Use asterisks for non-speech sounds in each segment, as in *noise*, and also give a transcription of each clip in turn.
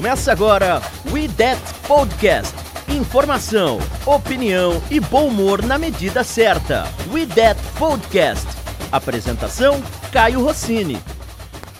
Começa agora We That Podcast. Informação, opinião e bom humor na medida certa. We That Podcast. Apresentação: Caio Rossini.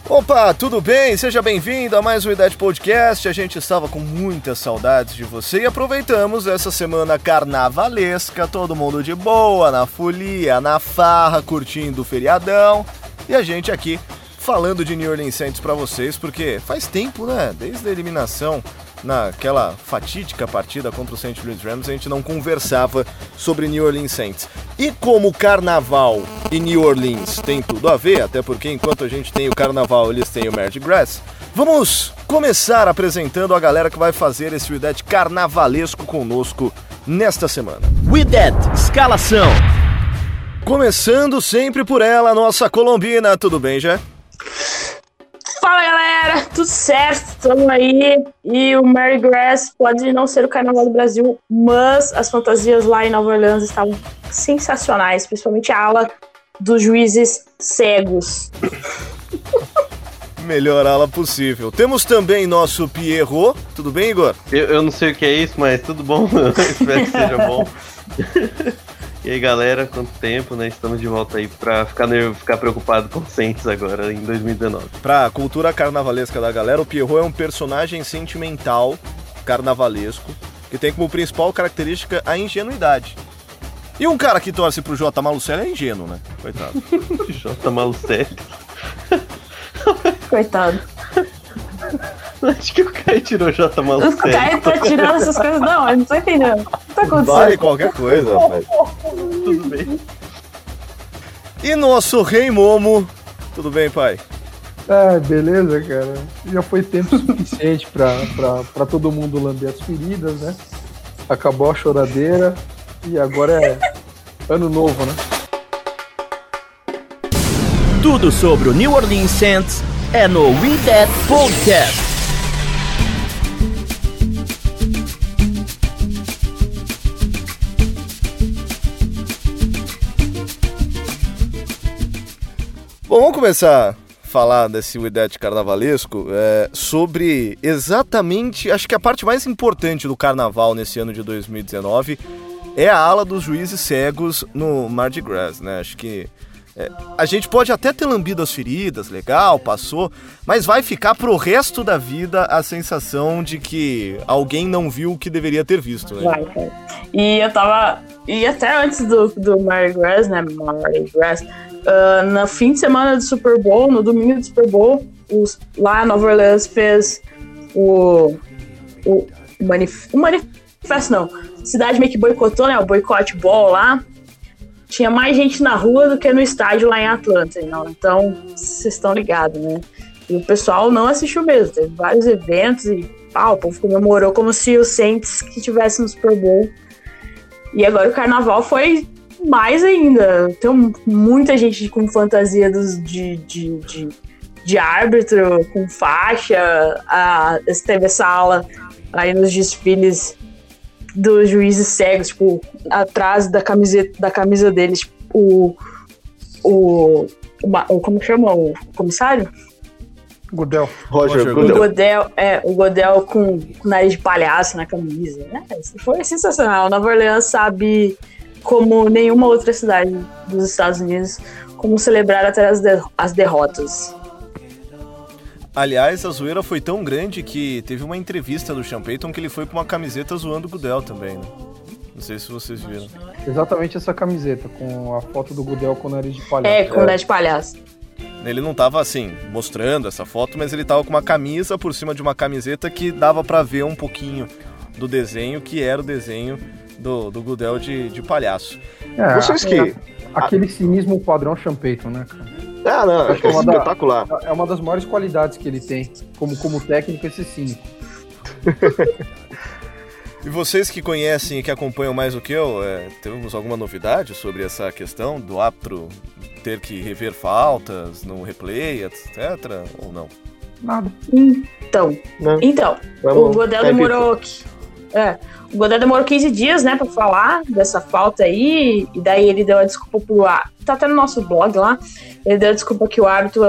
Opa, tudo bem? Seja bem-vindo a mais um Idade Podcast. A gente estava com muitas saudades de você e aproveitamos essa semana carnavalesca, todo mundo de boa, na folia, na farra, curtindo o feriadão. E a gente aqui falando de New Orleans Saints para vocês, porque faz tempo, né? Desde a eliminação naquela fatídica partida contra o St. Louis Rams, a gente não conversava sobre New Orleans Saints. E como carnaval e New Orleans tem tudo a ver, até porque enquanto a gente tem o carnaval, eles têm o Mardi Gras, vamos começar apresentando a galera que vai fazer esse Widget carnavalesco conosco nesta semana. Widget, escalação. Começando sempre por ela, nossa colombina. Tudo bem, já? Fala galera, tudo certo? Estamos aí. E o Mary Grass pode não ser o carnaval do Brasil, mas as fantasias lá em Nova Orleans estavam sensacionais, principalmente a ala dos juízes cegos. *laughs* Melhor ala possível. Temos também nosso Pierrot. Tudo bem, Igor? Eu, eu não sei o que é isso, mas tudo bom. *laughs* Espero que seja bom. *laughs* E aí galera, quanto tempo, né? Estamos de volta aí pra ficar, ficar preocupado com Saints agora em 2019. Pra cultura carnavalesca da galera, o Pierrot é um personagem sentimental carnavalesco que tem como principal característica a ingenuidade. E um cara que torce pro J. Malucelli é ingênuo, né? Coitado. *laughs* J. Malucelli. Coitado. Acho que o Caio tirou o J Malucelli. O Caio tá tirando essas coisas. Não, eu não tô entendendo. Tá acontecendo? Vale qualquer coisa, rapaz. *laughs* Tudo bem. E nosso rei Momo. Tudo bem, pai? Ah, beleza, cara. Já foi tempo *laughs* suficiente pra, pra, pra todo mundo lamber as feridas, né? Acabou a choradeira e agora é *laughs* ano novo, né? Tudo sobre o New Orleans Saints é no We That Podcast. Começar a falar desse Widget carnavalesco é, sobre exatamente, acho que a parte mais importante do carnaval nesse ano de 2019 é a ala dos juízes cegos no Mardi Gras, né? Acho que é, a gente pode até ter lambido as feridas, legal, passou, mas vai ficar pro resto da vida a sensação de que alguém não viu o que deveria ter visto, né? Vai. E eu tava. E até antes do, do Mardi Gras, né? Mardi Gras, uh, fim de semana do Super Bowl, no domingo do Super Bowl, os, lá Nova Orleans fez o. O, manif, o manifesto, não. A cidade meio que boicotou, né? O boicote ball lá tinha mais gente na rua do que no estádio lá em Atlanta. Não? Então, vocês estão ligados, né? E o pessoal não assistiu mesmo. Teve vários eventos e pá, o povo comemorou como se o Saints que tivesse no Super Bowl. E agora o carnaval foi mais ainda. Tem muita gente com fantasia dos, de, de, de, de árbitro, com faixa. A, teve essa aula aí nos desfiles dos juízes cegos, tipo, atrás da camiseta da camisa deles, tipo, o, o, o, como chama o comissário? Godel. Roger, Roger Godel. O Godel, é, o Godel com, com nariz de palhaço na camisa. Né? Foi sensacional. Nova Orleans sabe, como nenhuma outra cidade dos Estados Unidos, como celebrar até as, de, as derrotas. Aliás, a zoeira foi tão grande que teve uma entrevista do Sean Payton que ele foi com uma camiseta zoando o Gudel também, né? Não sei se vocês viram. Exatamente essa camiseta, com a foto do Gudel com o nariz de palhaço. É, com o nariz de palhaço. Ele não tava assim, mostrando essa foto, mas ele tava com uma camisa por cima de uma camiseta que dava para ver um pouquinho do desenho, que era o desenho do, do Gudel de, de palhaço. É, Vocês que. É, aquele cinismo padrão Payton, né, cara? Ah, não, acho que é, é espetacular. Da, é uma das maiores qualidades que ele tem, como, como técnico, esse cínico. *laughs* e vocês que conhecem e que acompanham mais do que eu, é, temos alguma novidade sobre essa questão do árbitro ter que rever faltas no replay, etc. Ou não? Nada. Então, não. então Vamos, o Godel demorou. É, o Godel demorou 15 dias, né, pra falar dessa falta aí, e daí ele deu a desculpa pro árbitro. Tá até no nosso blog lá. Ele deu a desculpa que o árbitro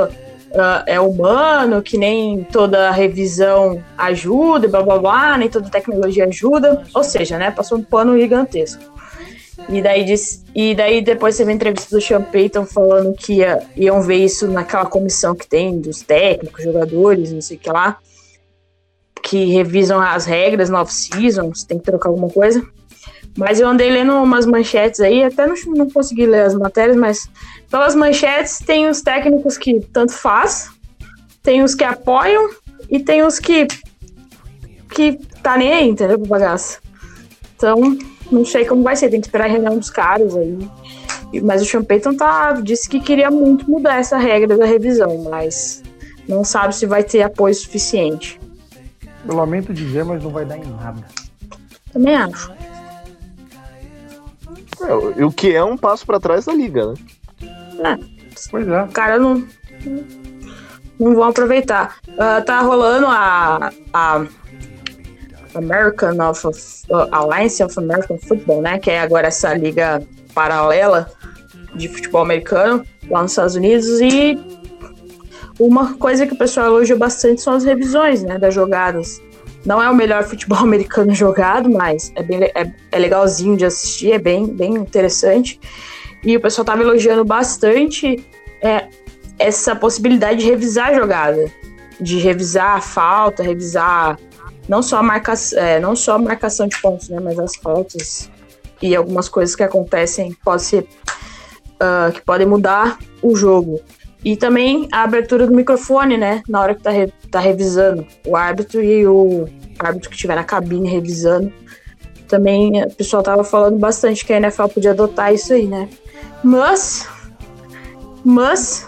uh, é humano, que nem toda revisão ajuda, blá blá blá, nem toda tecnologia ajuda. Ou seja, né? Passou um pano gigantesco. E daí, diz, e daí depois vê a entrevista do Sean Payton falando que ia, iam ver isso naquela comissão que tem dos técnicos, jogadores, não sei o que lá, que revisam as regras no off-season, se tem que trocar alguma coisa. Mas eu andei lendo umas manchetes aí, até não, não consegui ler as matérias, mas pelas manchetes tem os técnicos que tanto faz, tem os que apoiam e tem os que que tá nem aí, entendeu, pro bagaço. Então, não sei como vai ser, tem que esperar a reunião dos caras aí. Mas o Sean Payton tá, disse que queria muito mudar essa regra da revisão, mas não sabe se vai ter apoio suficiente. Eu lamento dizer, mas não vai dar em nada. Também acho. É, o que é um passo para trás da liga, né? É. Pois é. O cara não, não vão aproveitar. Uh, tá rolando a, a American of, uh, Alliance of American Football, né? Que é agora essa liga paralela de futebol americano lá nos Estados Unidos e uma coisa que o pessoal elogia bastante são as revisões, né, das jogadas. Não é o melhor futebol *laughs* americano jogado, mas é, bem, é, é legalzinho de assistir, é bem, bem interessante. E o pessoal estava elogiando bastante é, essa possibilidade de revisar a jogada, de revisar a falta, revisar não só a marcação, é, não só marcação de pontos, né, mas as faltas e algumas coisas que acontecem pode ser uh, que podem mudar o jogo. E também a abertura do microfone, né? Na hora que tá, re, tá revisando. O árbitro e o árbitro que estiver na cabine revisando. Também o pessoal tava falando bastante que a NFL podia adotar isso aí, né? Mas. Mas.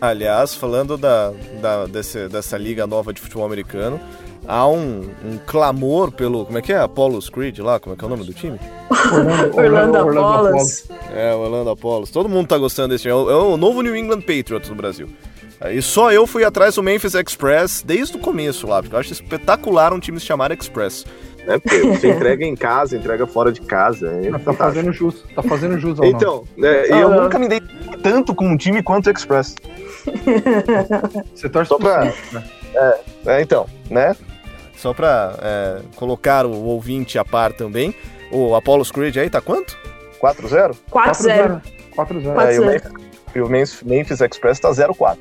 Aliás, falando da, da, desse, dessa liga nova de futebol americano, há um, um, clamor pelo. Como é que é? Apollos Creed lá? Como é que é o nome do time? *laughs* Orlando, Orlando, Orlando Apollos. É, Orlando Apollos. Todo mundo tá gostando desse time. É o, é o novo New England Patriots do Brasil. E só eu fui atrás do Memphis Express desde o começo lá, porque eu acho espetacular um time se chamar Express. É, porque você entrega em casa, entrega fora de casa. É tá fazendo jus, tá fazendo jus ao Então, é, eu nunca me dei tanto com um time quanto o Express. *laughs* você torce Só pra... né? É, é, então, né? Só pra é, colocar o ouvinte a par também. O Apollo Creed aí tá quanto? 4-0? 4-0. 4-0. É, e o Memphis Express tá 0-4.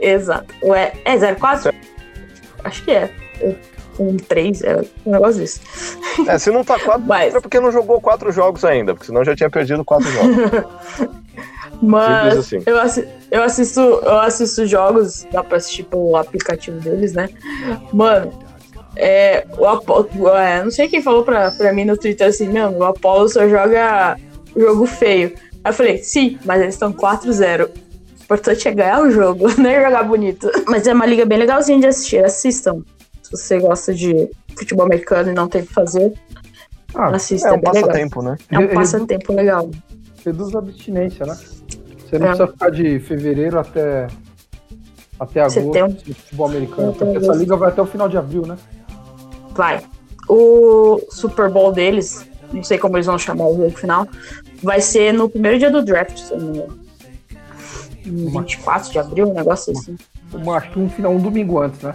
Exato. Ué, é 0-4? Acho que é. Um 3, é um negócio desse. *laughs* É, se não tá 4, Mas... é porque não jogou 4 jogos ainda, porque senão já tinha perdido 4 jogos. *laughs* Mas assim. eu, assi eu, assisto, eu assisto jogos, dá pra assistir pelo aplicativo deles, né? Mano, é, o Apolo, é, não sei quem falou pra, pra mim no Twitter assim, meu, o Apollo só joga jogo feio. Aí eu falei, sim, mas eles estão 4-0. O importante é ganhar o jogo, *laughs* não é jogar bonito. Mas é uma liga bem legalzinha de assistir, assistam. Se você gosta de futebol americano e não tem o que fazer, ah, assista. É um passatempo, né? É um passatempo legal. Reduz a abstinência, né? Você não é. precisa ficar de fevereiro até, até agosto de futebol americano, porque essa liga vai até o final de abril, né? Vai. O Super Bowl deles, não sei como eles vão chamar o jogo final, vai ser no primeiro dia do draft, se não me engano. 24 de abril, um negócio assim. Uma, acho que um, final, um domingo antes, né?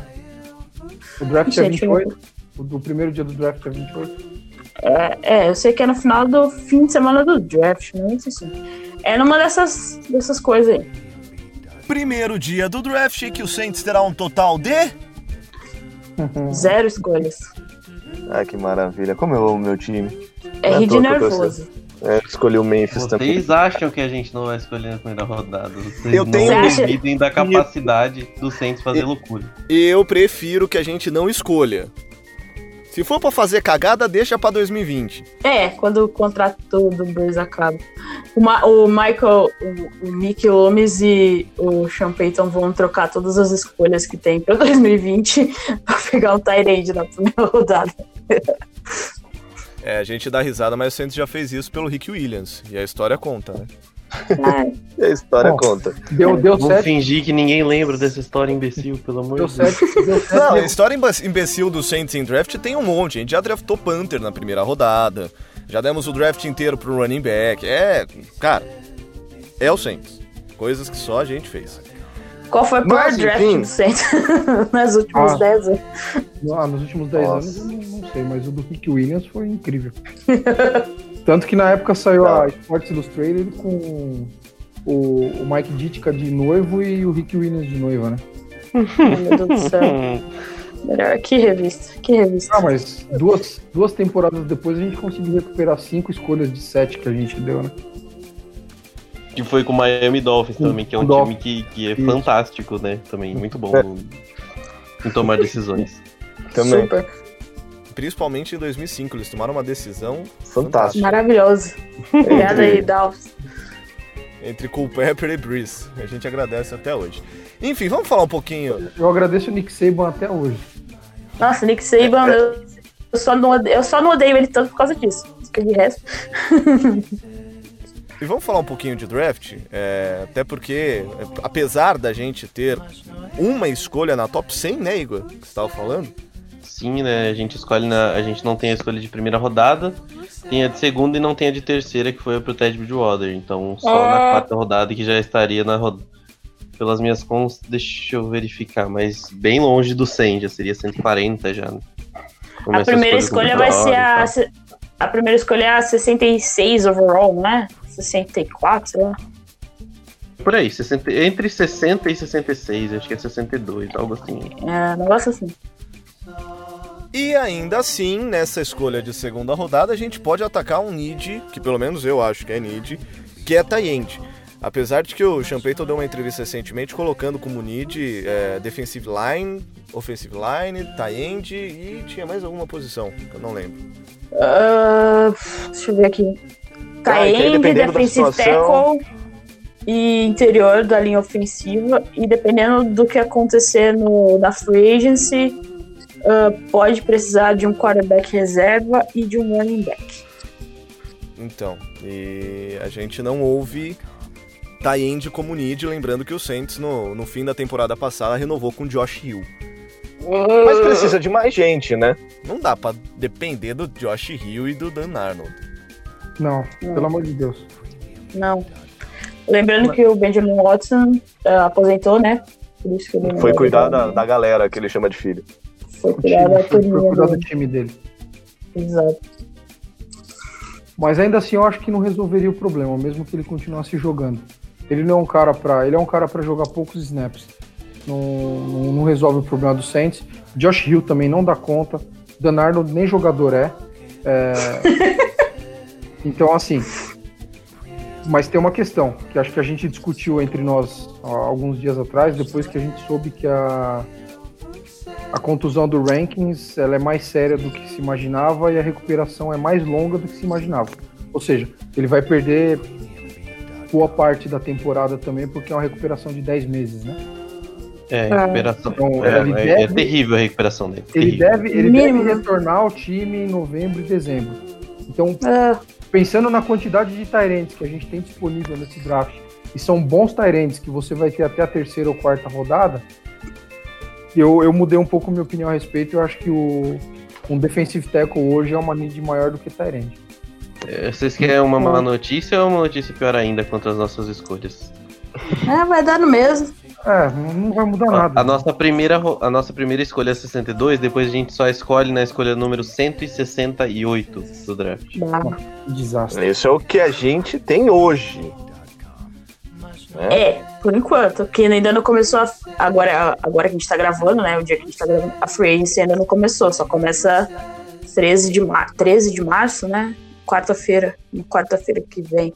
O draft sei, é 28. O do primeiro dia do draft é 28. É, é, eu sei que é no final do fim de semana do draft, não sei se É numa dessas, dessas coisas aí. Primeiro dia do draft que o Saints terá um total de Zero escolhas. Ah, que maravilha. Como eu amo meu time. É, é rir de nervoso. É, escolhi o Memphis Vocês também. Vocês acham que a gente não vai escolher na primeira rodada? Vocês eu não tenho... duvidem da capacidade do Saints fazer loucura. Eu prefiro que a gente não escolha. Se for pra fazer cagada, deixa pra 2020. É, quando o contrato do Bruce acaba. O, Ma o Michael, o, o Mickey Lomes e o Sean Payton vão trocar todas as escolhas que tem pra 2020 *laughs* pra pegar um Tyrande na primeira rodada. É, a gente dá risada, mas o Santos já fez isso pelo Rick Williams. E a história conta, né? É. *laughs* a história Bom, conta. Deu, deu Vou fingir que ninguém lembra dessa história imbecil, pelo amor de Deus. Não, a história imbecil do Saints em draft tem um monte. A gente já draftou Panther na primeira rodada. Já demos o draft inteiro pro running back. É, cara, é o Saints. Coisas que só a gente fez. Qual foi o pior draft enfim. do Saints *laughs* nos últimos Ah. 10 anos? Ah, nos últimos 10 Nossa. anos eu não, não sei, mas o do Rick Williams foi incrível. *laughs* Tanto que na época saiu a Sports Illustrated com o, o Mike Ditka de noivo e o Rick Williams de noiva, né? Meu Deus do céu. Melhor, que revista, que revista. Ah, mas duas, duas temporadas depois a gente conseguiu recuperar cinco escolhas de sete que a gente deu, né? Que foi com o Miami Dolphins Com- também, que é um time que, que é Isso. fantástico, né? Também, muito bom É. no- em tomar decisões. Também. Super. Principalmente em 2005, eles tomaram uma decisão Fantástico. Maravilhoso. *laughs* Obrigada aí, Dalves. entre Culpepper e Breeze. A gente agradece até hoje. Enfim, vamos falar um pouquinho. Eu agradeço o Nick Saban até hoje. Nossa, Nick Saban, eu, eu só não odeio, eu só não odeio ele tanto por causa disso. Porque de resto. *laughs* E vamos falar um pouquinho de draft, é, até porque, é, apesar da gente ter uma escolha na top 100, né, Igor? Que você estava falando? Sim, né? A gente escolhe na. A gente não tem a escolha de primeira rodada, tem a de segunda e não tem a de terceira, que foi pro Ted Bridgewater. Então só na Ah. quarta rodada que já estaria na rodada. Pelas minhas cons, deixa eu verificar, mas bem longe do 100, já seria 140 já. né? A primeira com escolha vai ser a. A primeira escolha é a 66 overall, não é? 64, sei lá. Por aí, 60, entre 60 e 66, acho que é 62, algo assim. É, um negócio assim. E ainda assim, nessa escolha de segunda rodada, a gente pode atacar um need, que pelo menos eu acho que é need, que é tie-end. Apesar de que o Champeito deu uma entrevista recentemente colocando como need é, defensive line, offensive line, tie-end e tinha mais alguma posição, que eu não lembro. Ah, deixa eu ver aqui. Ah, e da defensive tackle e interior da linha ofensiva. E dependendo do que acontecer no, na free agency, ah, pode precisar de um quarterback reserva e de um running back. Então, e a gente não ouve tie-end como need, lembrando que o Saints no, no fim da temporada passada renovou com Josh Hill. Mas precisa de mais gente, né? Não dá pra depender do Josh Hill e do Dan Arnold. Não, Não. pelo amor de Deus. Não. Lembrando que o Benjamin Watson ah, aposentou, né? Por isso que ele não Foi cuidar da, da galera que ele chama de filho. Foi O cuidar time, da foi turminha cuidar do time dele. Exato. Mas ainda assim eu acho que não resolveria o problema, mesmo que ele continuasse jogando. Ele não é um cara para, ele é um cara para jogar poucos snaps. Não, não, não resolve o problema do Saints. Josh Hill também não dá conta. Dan Arnold nem jogador é. É, *laughs* Então assim, mas tem uma questão que acho que a gente discutiu entre nós há alguns dias atrás, depois que a gente soube que a a contusão do Rankings ela é mais séria do que se imaginava e a recuperação é mais longa do que se imaginava. Ou seja, ele vai perder boa parte da temporada também, porque é uma recuperação de 10 meses, né? É, Ah. recuperação. Então, É, ele é- é deve- terrível a recuperação dele. Ele terrível. deve, ele Mínimo, deve retornar ao time em novembro e dezembro. Então, Ah, pensando na quantidade de Tyrants que a gente tem disponível nesse draft, e são bons Tyrants que você vai ter até a terceira ou quarta rodada, eu, eu mudei um pouco minha opinião a respeito. Eu acho que o, um defensive tackle hoje é uma need maior do que Tyrant. É, Vocês querem uma má notícia ou uma notícia pior ainda quanto às nossas escolhas? é, vai dar no mesmo. É, não, vai mudar Ó, nada. A nossa, primeira, a nossa primeira escolha é 62, depois a gente só escolhe na escolha número 168 do draft. Que desastre. Isso é o que a gente tem hoje. É, por enquanto, porque ainda não começou a, agora, agora que a gente tá gravando, né? O dia que a gente tá gravando, a Free Agency ainda não começou, só começa 13 de, mar, 13 de março, né? Quarta-feira, na quarta-feira que vem.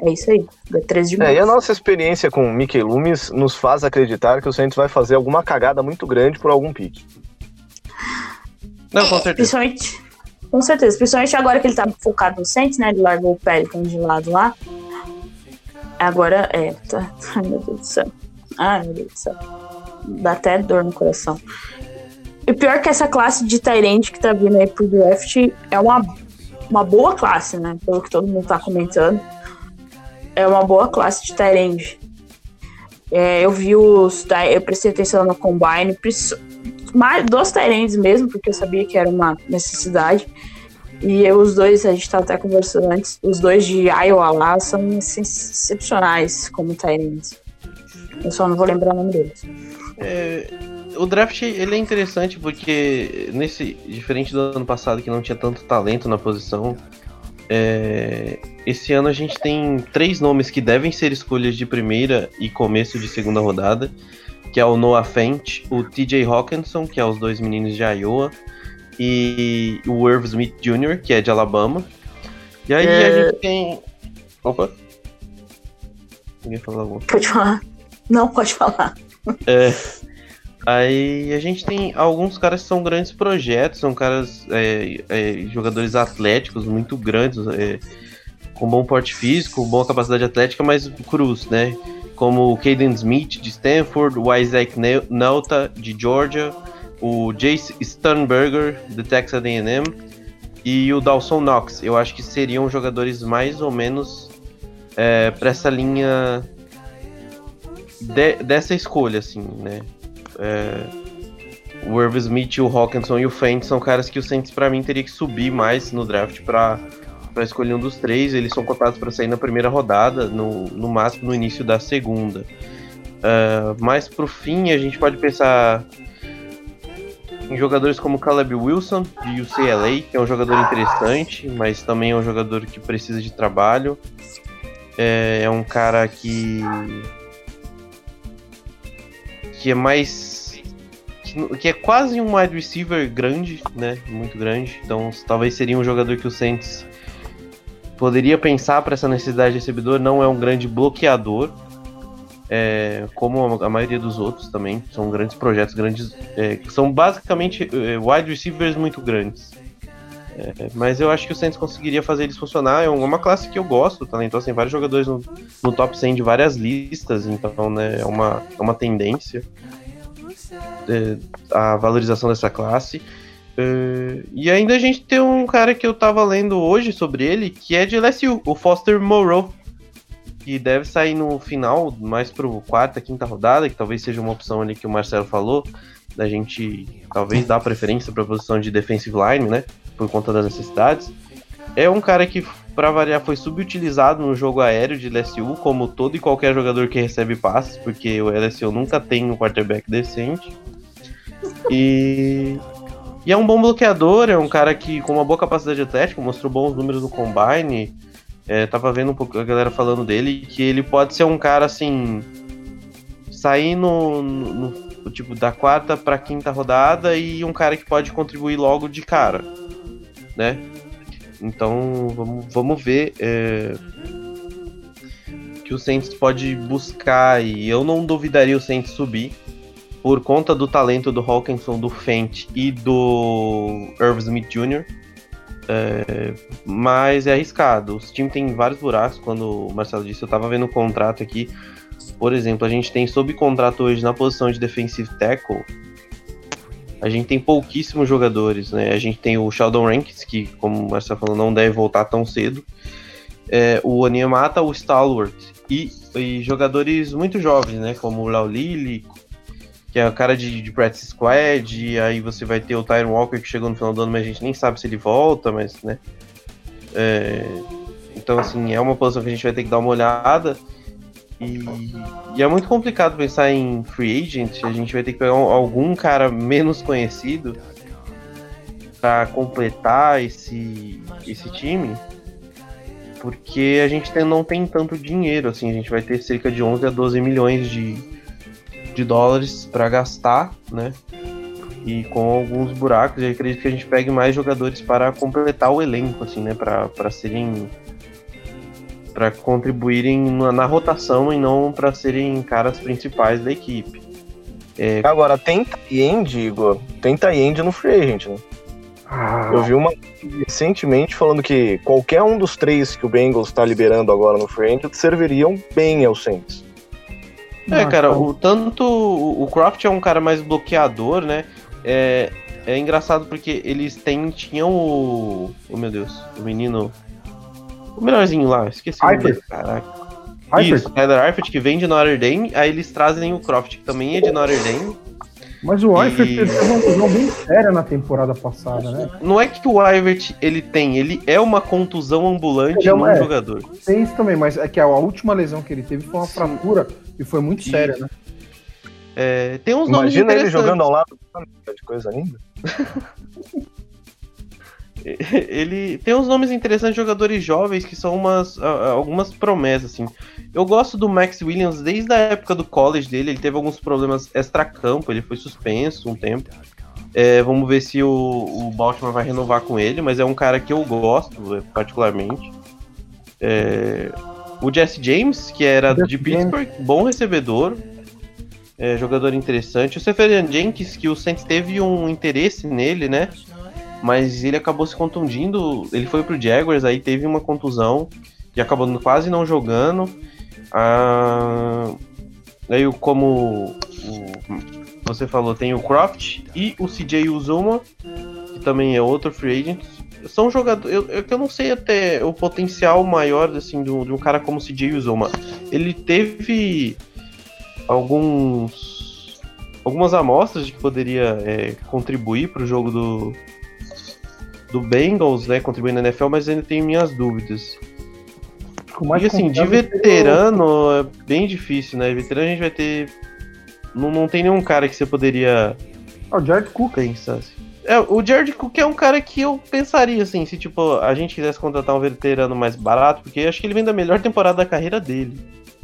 É isso aí, dia 13 de março. É, e a nossa experiência com o Mickey Loomis nos faz acreditar que o Saints vai fazer alguma cagada muito grande por algum pique. Não, com certeza. Principalmente, com certeza, principalmente agora que ele tá focado no Saints, né? Ele largou o Pelicans de lado lá. Agora, é, tá. Ai, meu Deus do céu. Ai, meu Deus do céu. Dá até dor no coração. E pior que essa classe de Tyrant que tá vindo aí pro draft é uma, uma boa classe, né? Pelo que todo mundo tá comentando. É uma boa classe de Tyrant. É, eu vi os. Eu prestei atenção no Combine, mais dos Tyrants mesmo, porque eu sabia que era uma necessidade. E os dois, a gente tá até conversando antes, os dois de Iowa lá são excepcionais como Tyrants. Eu só não vou lembrar o nome deles. É, o draft ele é interessante porque nesse diferente do ano passado que não tinha tanto talento na posição, é, esse ano a gente tem três nomes que devem ser escolhas de primeira e começo de segunda rodada, que é o Noah Fent, o TJ Hawkinson, que é os dois meninos de Iowa, e o Irv Smith Jr., que é de Alabama. E aí É. a gente tem. Opa! Ninguém falou alguma Pode falar. Não, pode falar. É, aí a gente tem alguns caras que são grandes projetos, são caras, é, é, jogadores atléticos muito grandes, é, com bom porte físico, boa capacidade atlética, mas cruz, né? Como o Caden Smith de Stanford, o Isaac Nauta de Georgia, o Jace Sternberger de Texas A&M e o Dawson Knox. Eu acho que seriam jogadores mais ou menos para essa linha de- dessa escolha, assim, né? É, o Irv Smith, o Hawkinson e o Fent são caras que o Saints, pra mim, teria que subir mais no draft pra, pra escolher um dos três. Eles são cotados pra sair na primeira rodada, no, no máximo no início da segunda. É, mas pro fim, a gente pode pensar em jogadores como Caleb Wilson, de UCLA, que é um jogador interessante, mas também é um jogador que precisa de trabalho. É, é um cara que que é mais. que- é quase um wide receiver grande, né? Muito grande. Então talvez seria um jogador que o Saints poderia pensar para essa necessidade de recebedor. Não é um grande bloqueador, é, como a, maioria dos outros também. São grandes projetos, grandes. é, são basicamente é, wide receivers muito grandes. É, mas eu acho que o Saints conseguiria fazer eles funcionar. É uma classe que eu gosto, talentosa. Tem vários jogadores no, no top 100 de várias listas, então né, é, uma, é uma tendência é, a valorização dessa classe. É, e ainda a gente tem um cara que eu tava lendo hoje sobre ele, que é de LSU, o Foster Moreau, que deve sair no final, mais pro quarta, quinta rodada, que talvez seja uma opção ali que o Marcelo falou, da gente talvez dar preferência para a posição de defensive line, né, por conta das necessidades. É um cara que, para variar, foi subutilizado no jogo aéreo de LSU, como todo e qualquer jogador que recebe passes, porque o LSU nunca tem um quarterback decente. E, e é um bom bloqueador, é um cara que com uma boa capacidade atlética, mostrou bons números no combine. É, tava vendo um pouco a galera falando dele, que ele pode ser um cara assim. sair no, no- no- tipo da quarta pra quinta rodada e um cara que pode contribuir logo de cara, né? Então vamos, vamos ver é, que o Saints pode buscar e eu não duvidaria o Saints subir por conta do talento do Hawkinson, do Fent e do Irv Smith Jr. É, mas é arriscado. Os times têm vários buracos. Quando o Marcelo disse, eu tava vendo o contrato aqui. Por exemplo, a gente tem sob contrato hoje na posição de defensive tackle. A gente tem pouquíssimos jogadores, né? A gente tem o Sheldon Rankins, que, como o Marcelo falou, não deve voltar tão cedo. É, o Onyemata, o Stalwart. E, e jogadores muito jovens, né? Como o Laulili, que é o cara de, de practice squad, e aí você vai ter o Tyron Walker que chegou no final do ano, mas a gente nem sabe se ele volta, mas, né? É, então, assim, é uma posição que a gente vai ter que dar uma olhada. E, e é muito complicado pensar em free agent, a gente vai ter que pegar um- algum cara menos conhecido para completar esse, esse time, porque a gente tem- não tem tanto dinheiro, assim, a gente vai ter cerca de 11 a 12 milhões de, de dólares para gastar, né? E com alguns buracos, eu acredito que a gente pegue mais jogadores para completar o elenco, assim, né? Para serem. para contribuírem na, na rotação e não para serem caras principais da equipe. É, Agora, tem tie-end, Igor. Tem tie-end no free agent, né? Ah, Eu vi uma recentemente falando que qualquer um dos três que o Bengals está liberando agora no free agent serviriam bem ao Saints. É, cara, o, tanto o Croft é um cara mais bloqueador, né? É, é engraçado porque eles têm, tinham o. Oh meu Deus, o menino. O melhorzinho lá, esqueci o nome Eifert. dele, caraca. Eifert. Isso, Tyler Eifert, que vem de Notre Dame, aí eles trazem o Croft, que também é de Notre Dame. Mas o Eifert E- teve uma lesão bem séria na temporada passada, né? Não é que o Ivert ele tem, ele é uma contusão ambulante Ele é uma- é. jogador. Tem isso também, mas é que a última lesão que ele teve foi uma fratura e foi muito Isso. séria, né? É, tem uns nomes Imagina ele jogando ao lado do de coisa linda. *laughs* ele tem uns nomes interessantes de jogadores jovens que são umas algumas promessas assim. Eu gosto do Max Williams desde a época do college dele, ele teve alguns problemas extra-campo, ele foi suspenso um tempo. É, vamos ver se o, o Baltimore vai renovar com ele, mas é um cara que eu gosto é, particularmente. É, o Jesse James, que era Jesse de Pittsburgh, bom recebedor, é, jogador interessante. O Seferian Jenkins, que o Saints teve um interesse nele, né? Mas ele acabou se contundindo. Ele foi pro Jaguars, aí teve uma contusão e acabou quase não jogando. Ah, aí, como o- você falou, tem o Croft e o CJ Uzuma, que também é outro free agent. São jogadores. Eu, eu, que eu não sei até o potencial maior assim, de, um, de um cara como o CJ Uzuma. Ele teve alguns. algumas amostras de que poderia é, contribuir para o jogo do, do Bengals, né? Contribuir na NFL, mas ainda tenho minhas dúvidas. E assim, de veterano é bem difícil, né? Veterano a gente vai ter. Não, não tem nenhum cara que você poderia Ah, o Jared Cook. pensar assim. É, o Jared Cook é um cara que eu pensaria, assim, se tipo, a gente quisesse contratar um veterano mais barato, porque acho que ele vem da melhor temporada da carreira dele.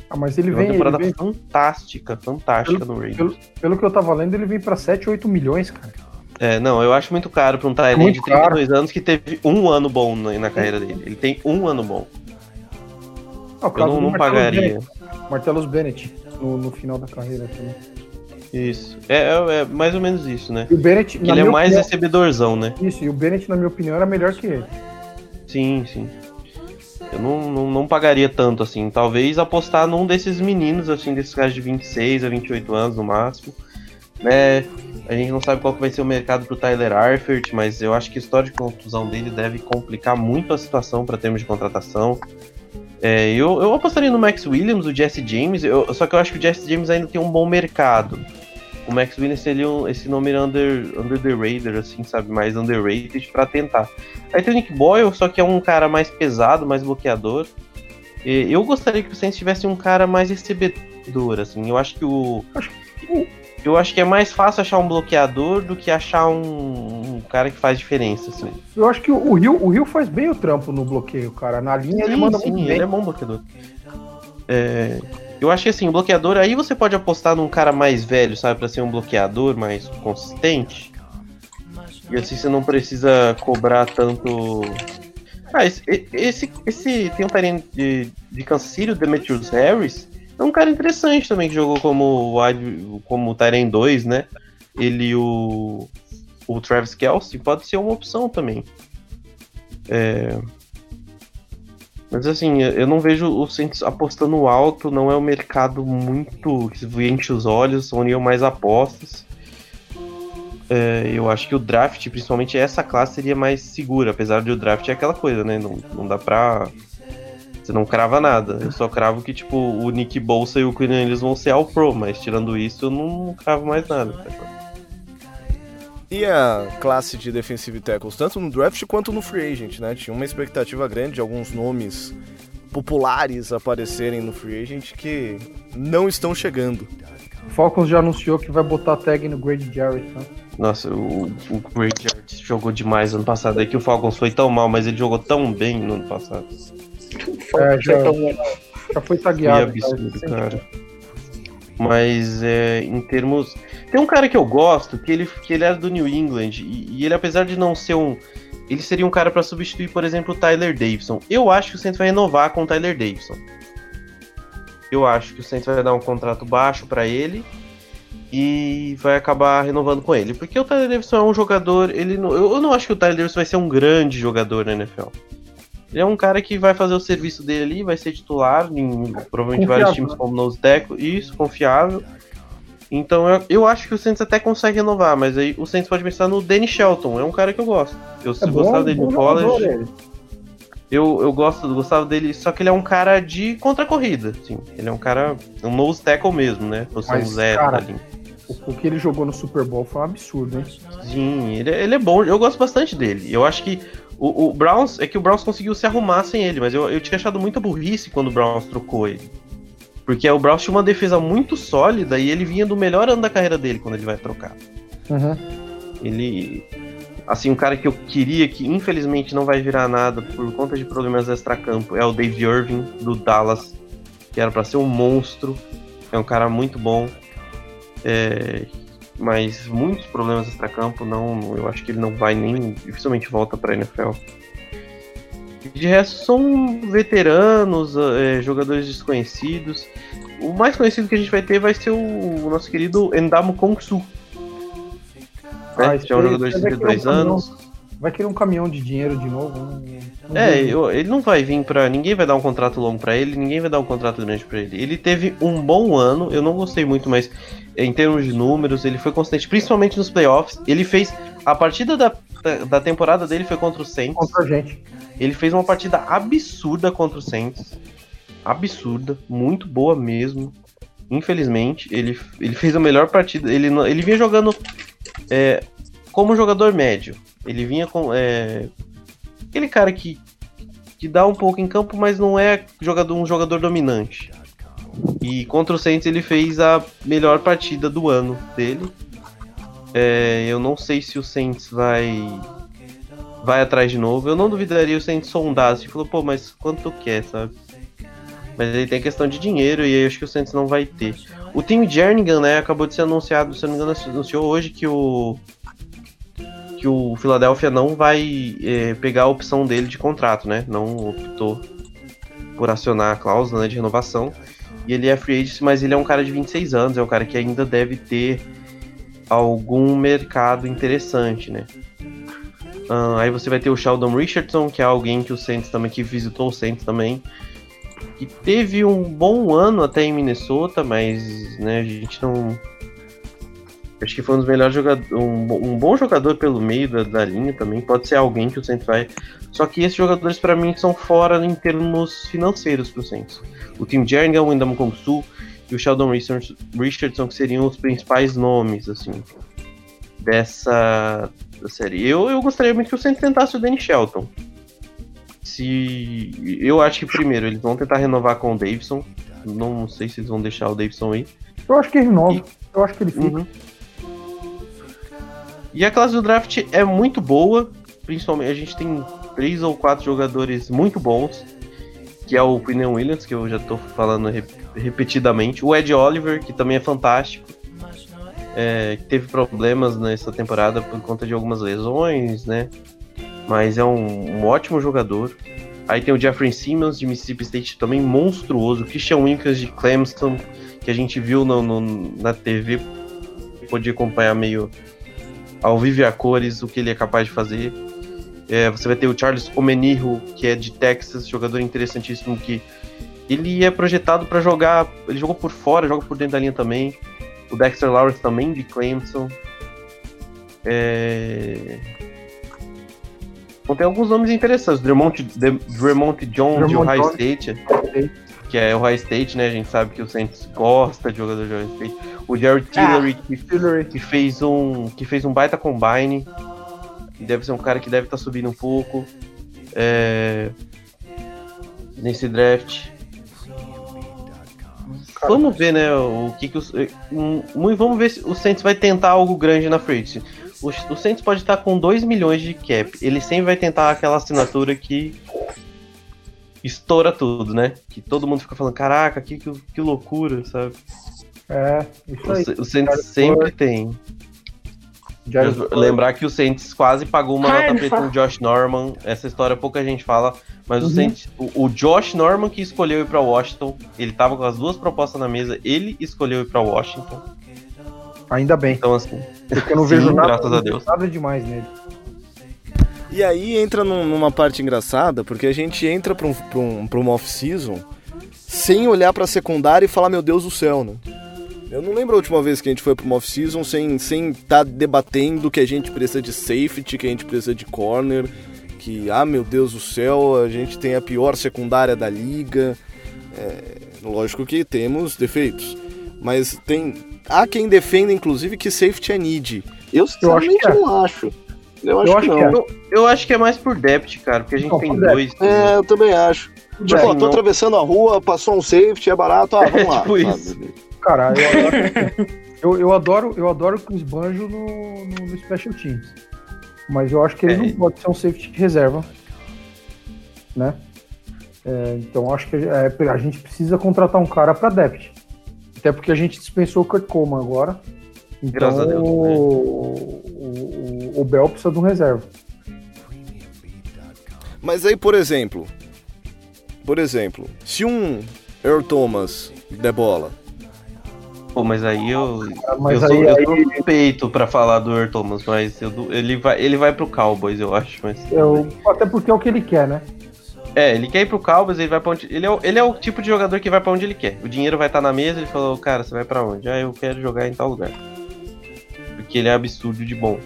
Ah, mas ele uma vem, ele temporada vem fantástica, fantástica no Raiders. pelo, pelo que eu tava lendo, ele vem pra 7, 8 milhões, cara. É, não, eu acho muito caro pra um Tyrant Muito de 32 anos que teve um ano bom na, na carreira dele. Ele tem um ano bom. Ah, Eu não, não pagaria. Bennett, Martellus Bennett, no, no final da carreira também. Isso. É, é- é mais ou menos isso, né? E o Bennett, Ele é mais opinião, recebedorzão, né? Isso, e o Bennett, na minha opinião, era melhor que ele. Sim, sim. Eu não, não, não pagaria tanto assim. Talvez apostar num desses meninos, assim, desses caras de 26 a 28 anos no máximo. Né? A gente não sabe qual que vai ser o mercado pro Tyler Arfert, mas eu acho que a história de contusão dele deve complicar muito a situação para termos de contratação. É, eu, eu apostaria no Max Williams, o Jesse James, eu- só que eu acho que o Jesse James ainda tem um bom mercado. O Max Williams seria um- esse nome under, under the radar, assim, sabe? Mais underrated para tentar. Aí tem o Nick Boyle, só que é um cara mais pesado, mais bloqueador. E eu gostaria que o Saints tivesse um cara mais recebedor, assim. Eu acho que o. Eu acho que é mais fácil achar um bloqueador do que achar um, um cara que faz diferença, assim. Eu acho que o Rio, o Rio faz bem o trampo no bloqueio, cara. Na linha ele Sim, manda sim, muito bem. ele é bom bloqueador. É, eu acho que assim, o bloqueador, aí você pode apostar num cara mais velho, sabe, pra ser um bloqueador mais consistente. E assim você não precisa cobrar tanto. Ah, esse, esse, esse tem um parente de, de Kansas City, o Demetrius Harris, é um cara interessante também que jogou como como Tyrant 2, né? Ele o, o Travis Kelsey pode ser uma opção também. É, mas assim, eu não vejo o Saints apostando alto, não é um mercado muito que enche os olhos, são mais apostas. É, eu acho que o draft, principalmente essa classe, seria mais segura, apesar de o draft é aquela coisa, né? Não, não dá pra. Você não crava nada. Eu só cravo que, tipo, o Nick Bolsa e o Queen eles vão ser all pro, mas tirando isso, eu não cravo mais nada. E a classe de defensive tackles, tanto no draft quanto no free agent, né? Tinha uma expectativa grande de alguns nomes populares aparecerem no free agent que não estão chegando. O Falcons já anunciou que vai botar tag no Grady Jarrett, né? Nossa, o, o Great Jarrett jogou demais ano passado. É que o Falcons foi tão mal, mas ele jogou tão bem no ano passado. É, já, já foi Que tagueado. absurdo, cara. cara. Mas é, em termos. Tem um cara que eu gosto, que ele, que ele era do New England, e, e ele, apesar de não ser um. Ele seria um cara pra substituir, por exemplo, o Tyler Davidson. Eu acho que o Saints vai renovar com o Tyler Davidson. Eu acho que o Saints vai dar um contrato baixo pra ele e vai acabar renovando com ele. Porque o Tyler Davidson é um jogador. Ele não, eu eu não acho que o Tyler Davidson vai ser um grande jogador na NFL. Ele é um cara que vai fazer o serviço dele ali, vai ser titular em provavelmente Confiável, vários times né? como nose tackle, isso, confiável. Então eu, eu acho que o Saints até consegue renovar, mas aí o Saints pode pensar no Danny Shelton, é um cara que eu gosto. Eu É gostava dele no college, eu, eu gosto, gostava dele, só que ele é um cara de contra-corrida, assim. Ele é um cara, um nose tackle mesmo, né? Posição Mas, zero cara, ali. O, o que ele jogou no Super Bowl foi um absurdo, hein? Sim, ele, ele é bom. Eu gosto bastante dele. Eu acho que o, o Browns. É que o Browns conseguiu se arrumar sem ele, mas eu, eu tinha achado muita burrice quando o Browns trocou ele. Porque o Browns tinha uma defesa muito sólida e ele vinha do melhor ano da carreira dele quando ele vai trocar. Uhum. Ele. Assim, um cara que eu queria que infelizmente não vai virar nada por conta de problemas extra-campo é o Dave Irving, do Dallas, que era para ser um monstro. É um cara muito bom. É, mas muitos problemas extra-campo, não, eu acho que ele não vai nem. dificilmente volta pra NFL. De resto, são veteranos, é, jogadores desconhecidos. O mais conhecido que a gente vai ter vai ser o, o nosso querido Endamo Kongsu. Ah, Né? Que é um jogador de esse vai querer um 32 caminhão. anos. Vai querer um caminhão de dinheiro de novo? Não- não É, eu- ele não vai vir pra. Ninguém vai dar um contrato longo pra ele, ninguém vai dar um contrato grande pra ele. Ele teve um bom ano, eu não gostei muito, mas em termos de números, ele foi constante, principalmente nos playoffs. Ele fez. A partida da, da, da temporada dele foi contra o Saints. Contra a gente. Ele fez uma partida absurda contra o Saints. Absurda, muito boa mesmo. Infelizmente, ele, ele fez a melhor partida. Ele, ele vinha jogando é, como jogador médio. Ele vinha com. é, aquele cara que, que dá um pouco em campo, mas não é jogador, um jogador dominante. E contra o Saints ele fez a melhor partida do ano dele. É, eu não sei se o Saints vai vai atrás de novo. Eu não duvidaria o Saints sondar, se falou, pô, mas quanto quer, sabe? Mas aí tem questão de dinheiro e aí acho que o Saints não vai ter. O time Jernigan, né, acabou de ser anunciado, se não me engano, anunciou hoje que o que o Philadelphia não vai é, pegar a opção dele de contrato, né? Não optou por acionar a cláusula né, de renovação. E ele é free agent, mas ele é um cara de 26 anos, é um cara que ainda deve ter algum mercado interessante, né? Ah, aí você vai ter o Sheldon Richardson, que é alguém que o Saints também que visitou o Saints também, que teve um bom ano até em Minnesota, mas né, a gente não acho que foi um dos melhores jogadores, um, um bom jogador pelo meio da, da linha também, pode ser alguém que o Saints vai. Só que esses jogadores para mim são fora em termos financeiros pro Saints. O Tim Jernigan, o Indam Komsu e o Sheldon Richards- Richardson que seriam os principais nomes assim dessa série. Eu, eu gostaria muito que o Saints tentasse o Danny Shelton. Se eu acho que primeiro eles vão tentar renovar com o Davidson. Não sei se eles vão deixar o Davidson aí. Eu acho que ele renova. Eu acho que ele fica. Uhum. E a classe do draft é muito boa, principalmente a gente tem três ou quatro jogadores muito bons, que é o Quinn Williams, que eu já tô falando re- repetidamente, o Ed Oliver, que também é fantástico, é, que teve problemas nessa temporada por conta de algumas lesões, né? Mas é um, um ótimo jogador. Aí tem o Jeffrey Simmons de Mississippi State, também monstruoso. Christian Winkers de Clemson, que a gente viu no- no- na TV, podia acompanhar meio ao vivo e a cores o que ele é capaz de fazer. É, você vai ter o Charles Omenihu, que é de Texas, jogador interessantíssimo que ele é projetado para jogar, ele jogou por fora, joga por dentro da linha também. O Dexter Lawrence também de Clemson. É... Bom, tem alguns nomes interessantes. Dremont, De- Dremont John de Dremont Ohio John. State, que é Ohio State, né? A gente sabe que o Saints gosta de jogador de Ohio State. O Jared Tillery, que Hillary. que fez um que fez um baita combine que deve ser um cara que deve estar subindo um pouco é, nesse draft vamos ver né o que que os, um, um- vamos ver se o Saints vai tentar algo grande na frente o, o Saints pode estar com 2 milhões de cap ele sempre vai tentar aquela assinatura que estoura tudo né que todo mundo fica falando caraca que, que, que loucura sabe É, isso o, aí. Sa- o Saints Jared sempre Ford. tem Jared Mas Ford. Lembrar que o Saints quase pagou uma Ai, nota preta no Josh Norman. Essa história pouca gente fala. Mas o Uhum. Saints. O, o Josh Norman que escolheu ir pra Washington. Ele tava com as duas propostas na mesa. Ele escolheu ir pra Washington. Ainda bem, Então, assim. porque eu não Sim, vejo nada, graças a Deus. nada demais nele. E aí entra num- numa parte engraçada, porque a gente entra pra, um, pra, um, pra uma off-season sem olhar pra secundária e falar, meu Deus do céu, né? Eu não lembro a última vez que a gente foi pra uma off-season sem estar sem tá debatendo que a gente precisa de safety, que a gente precisa de corner, que, ah, meu Deus do céu, a gente tem a pior secundária da liga. É, lógico que temos defeitos. Mas tem. Há quem defenda, inclusive, que safety é need. Eu sinceramente que é. não acho. Eu acho Eu que acho não. que é. Eu, eu acho que é mais por depth, cara, porque a gente Não, tem dois. É, eu também acho. Tipo, É, ó, tô não. atravessando a rua, passou um safety, é barato, ah, vamos *laughs* lá. Tipo sabe? isso. Cara, eu adoro, eu, eu adoro, eu adoro que os banjo no, no, no Special Teams. Mas eu acho que ele É. não pode ser um safety de reserva. Né? É, então eu acho que é, a gente precisa contratar um cara para depth. Até porque a gente dispensou o Kurt Coleman agora. Então Graças a Deus, né? o, o, o Bell precisa de um reserva. Mas aí, por exemplo. Por exemplo, se um Earl Thomas der bola. Pô, mas aí eu. Mas eu, sou, aí, eu aí sou suspeito pra falar do Earl Thomas, mas eu ele, vai, ele vai pro Cowboys, eu acho. Mas... eu, até porque é o que ele quer, né? É, ele quer ir pro Cowboys, ele vai pra onde. Ele é, o, ele é o tipo de jogador que vai pra onde ele quer. O dinheiro vai estar na mesa, ele falou, cara, você vai pra onde? Ah, eu quero jogar em tal lugar. Porque ele é absurdo de bom.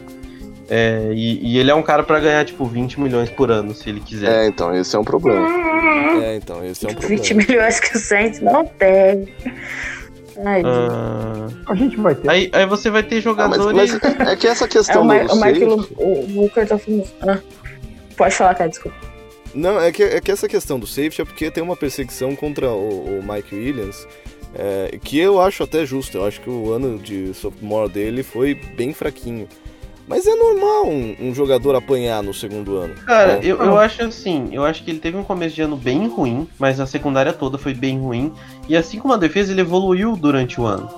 É, e, e ele é um cara pra ganhar, tipo, 20 milhões por ano, se ele quiser. É, então, esse é um problema. É, então, esse é um 20 problema. milhões que o Saints não tem. Ai, Ah, A gente vai ter. aí, aí você vai ter Ah, mas, jogadores. mas é que essa é questão o, Mar do o Lu o Luker tá falando. Ah, pode falar, cara, desculpa. Não, é que, é que essa questão do safety é porque tem uma perseguição contra o, o Mike Williams, é, que eu acho até justo. Eu acho que o ano de sophomore dele foi bem fraquinho. Mas é normal um, um jogador apanhar no segundo ano. Cara, né? eu, eu acho assim, eu acho que ele teve um começo de ano bem ruim, mas a secundária toda foi bem ruim. E assim como a defesa, ele evoluiu durante o ano.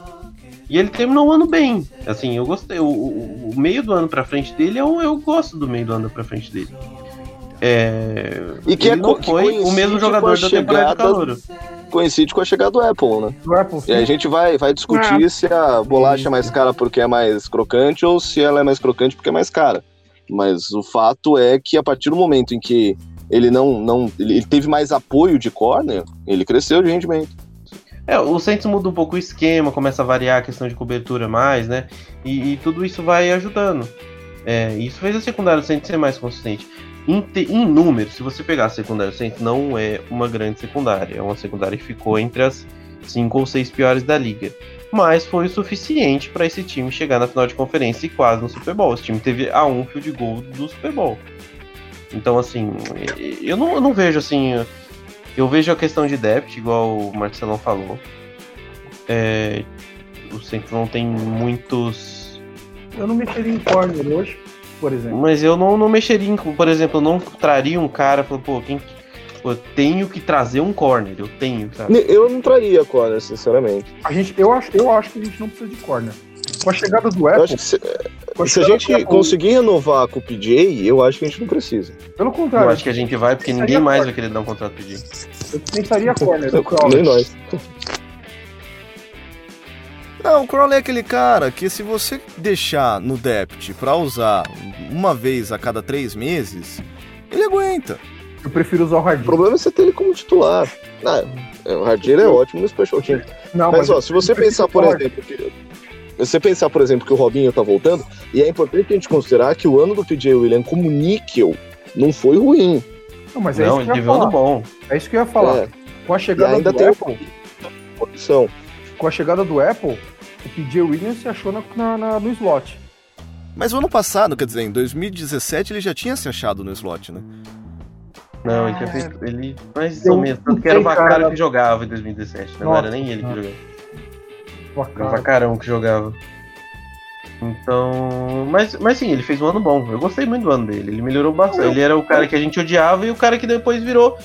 E ele terminou o ano bem. Assim, eu gostei. O, o- o meio do ano pra frente dele, eu, eu gosto do meio do ano pra frente dele. É, E que ele é não que foi o mesmo jogador da temporada de chegada calor. Coincide com a chegada do Apple, né? Do Apple, E aí a gente vai, vai discutir se a bolacha é mais cara porque é mais crocante ou se ela é mais crocante porque é mais cara. Mas o fato é que a partir do momento em que ele não, não ele ele teve mais apoio de corner, ele cresceu de rendimento. É, o Saints muda um pouco o esquema, começa a variar a questão de cobertura mais, né? E, e tudo isso vai ajudando. É, isso fez a secundária do Saints ser mais consistente. Em, em número, se você pegar a secundária do Saints, não é uma grande secundária. É uma secundária que ficou entre as cinco ou seis piores da liga. Mas foi o suficiente para esse time chegar na final de conferência e quase no Super Bowl. Esse time teve a um field goal do Super Bowl. Então, assim, eu não, eu não vejo assim. Eu vejo a questão de depth, igual o Marcelão falou. É, o Saints não tem muitos. Eu não mexeria em corner hoje, por exemplo. Mas eu não, não mexeria em. Por exemplo, eu não traria um cara e falaria, pô, quem. Pô, eu tenho que trazer um corner, eu tenho, sabe? Eu não traria corner, sinceramente. A gente, eu, acho, eu acho que a gente não precisa de corner. Com a chegada do Eu Apple, acho que se, com a se a gente Apple, conseguir renovar com o PJ, eu acho que a gente não precisa. Pelo Eu contrário, acho que a gente vai, porque ninguém mais vai querer dar um contrato pedir. eu pensaria *laughs* corner. Nem nós. Não, o Crowley é aquele cara que se você deixar no depth pra usar uma vez a cada três meses, ele aguenta. Eu prefiro usar o O Hardin. problema é você ter ele como titular. Ah, é, o Hardier é ótimo no special team. Não, Mas, ó, se você pensar, por o Hardin. exemplo, que, se você pensar, por exemplo, que o Robinho tá voltando, e é importante a gente considerar que o ano do PJ William como níquel não foi ruim. Não, mas é não, isso que eu ia falar. bom. É isso que eu ia falar. É, Com a e chegada ainda do tem Apple, condição. com a chegada do Apple, o PJ Williams se achou na, na- na- no slot. Mas o ano passado, quer dizer, em 2017, ele já tinha se achado no slot, né? Não, ele tinha feito. Ele. Mais ou menos. Tanto que não era o Vacaro cara. que jogava em 2017. Não Nossa, era nem ele que nossa. jogava. Era o. Vacarão que jogava. Então. Mas, mas sim, ele fez um ano bom. Eu gostei muito do ano dele. Ele melhorou bastante. Ele era o cara que a gente odiava e o cara que depois virou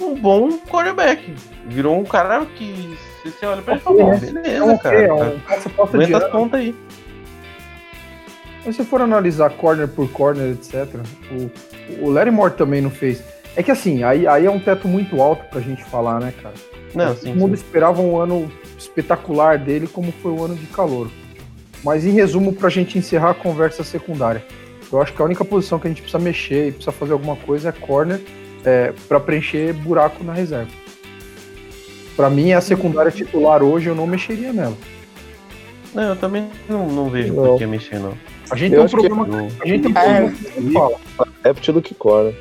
um bom quarterback. Virou um cara que. Se você olha pra ele e fala, "Pô, É beleza, um, cara. é um cara que você possa de Aguenta as pontas aí. Mas se for analisar corner por corner, etc., o, o Larry também não fez. É que assim, aí, aí é um teto muito alto pra gente falar, né, cara? Não, Todo mundo sim. esperava um ano espetacular dele, como foi o ano de calor. Mas em resumo, pra gente encerrar a conversa secundária, eu acho que a única posição que a gente precisa mexer e precisa fazer alguma coisa é corner é, para preencher buraco na reserva. Pra mim, é a secundária titular hoje, eu não mexeria nela. Não, eu também não, não vejo Não. por que mexer, não. A gente Eu tem um acho que- problema. Não. A gente tem um É. problema que ninguém fala. Depth do que corner.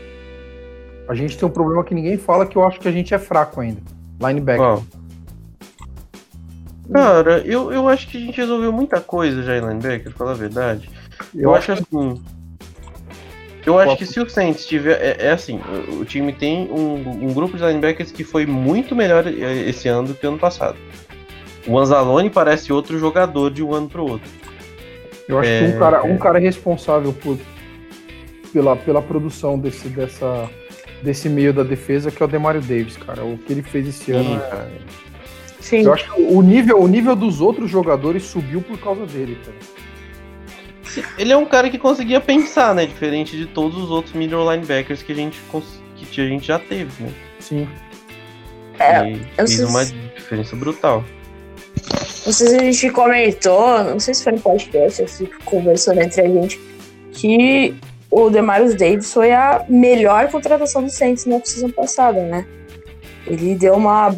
A gente tem um problema que ninguém fala que eu acho que a gente é fraco ainda. Linebacker. Qual? Cara, eu, eu acho que a gente resolveu muita coisa já em linebacker, pra falar a verdade. Eu, eu acho assim. Eu acho que se o Saints tiver. É, é assim, o, o, time tem um, um, grupo de linebackers que foi muito melhor esse ano do que ano passado. O Anzalone parece outro jogador de um ano pro outro. Eu acho é, que um cara, um cara responsável por, pela, pela produção desse, dessa, desse meio da defesa que é o Demario Davis, cara. O que ele fez esse ano é. Sim. Eu acho que o nível, o nível dos outros jogadores subiu por causa dele, cara. Ele é um cara que conseguia pensar, né? Diferente de todos os outros middle linebackers que a gente, que a gente já teve, né? Sim. É, fez uma diferença brutal. Não sei se a gente comentou, não sei se foi no podcast, se conversou entre a gente, que o Demarius Davis foi a melhor contratação do Saints na season passada, né? Ele deu uma,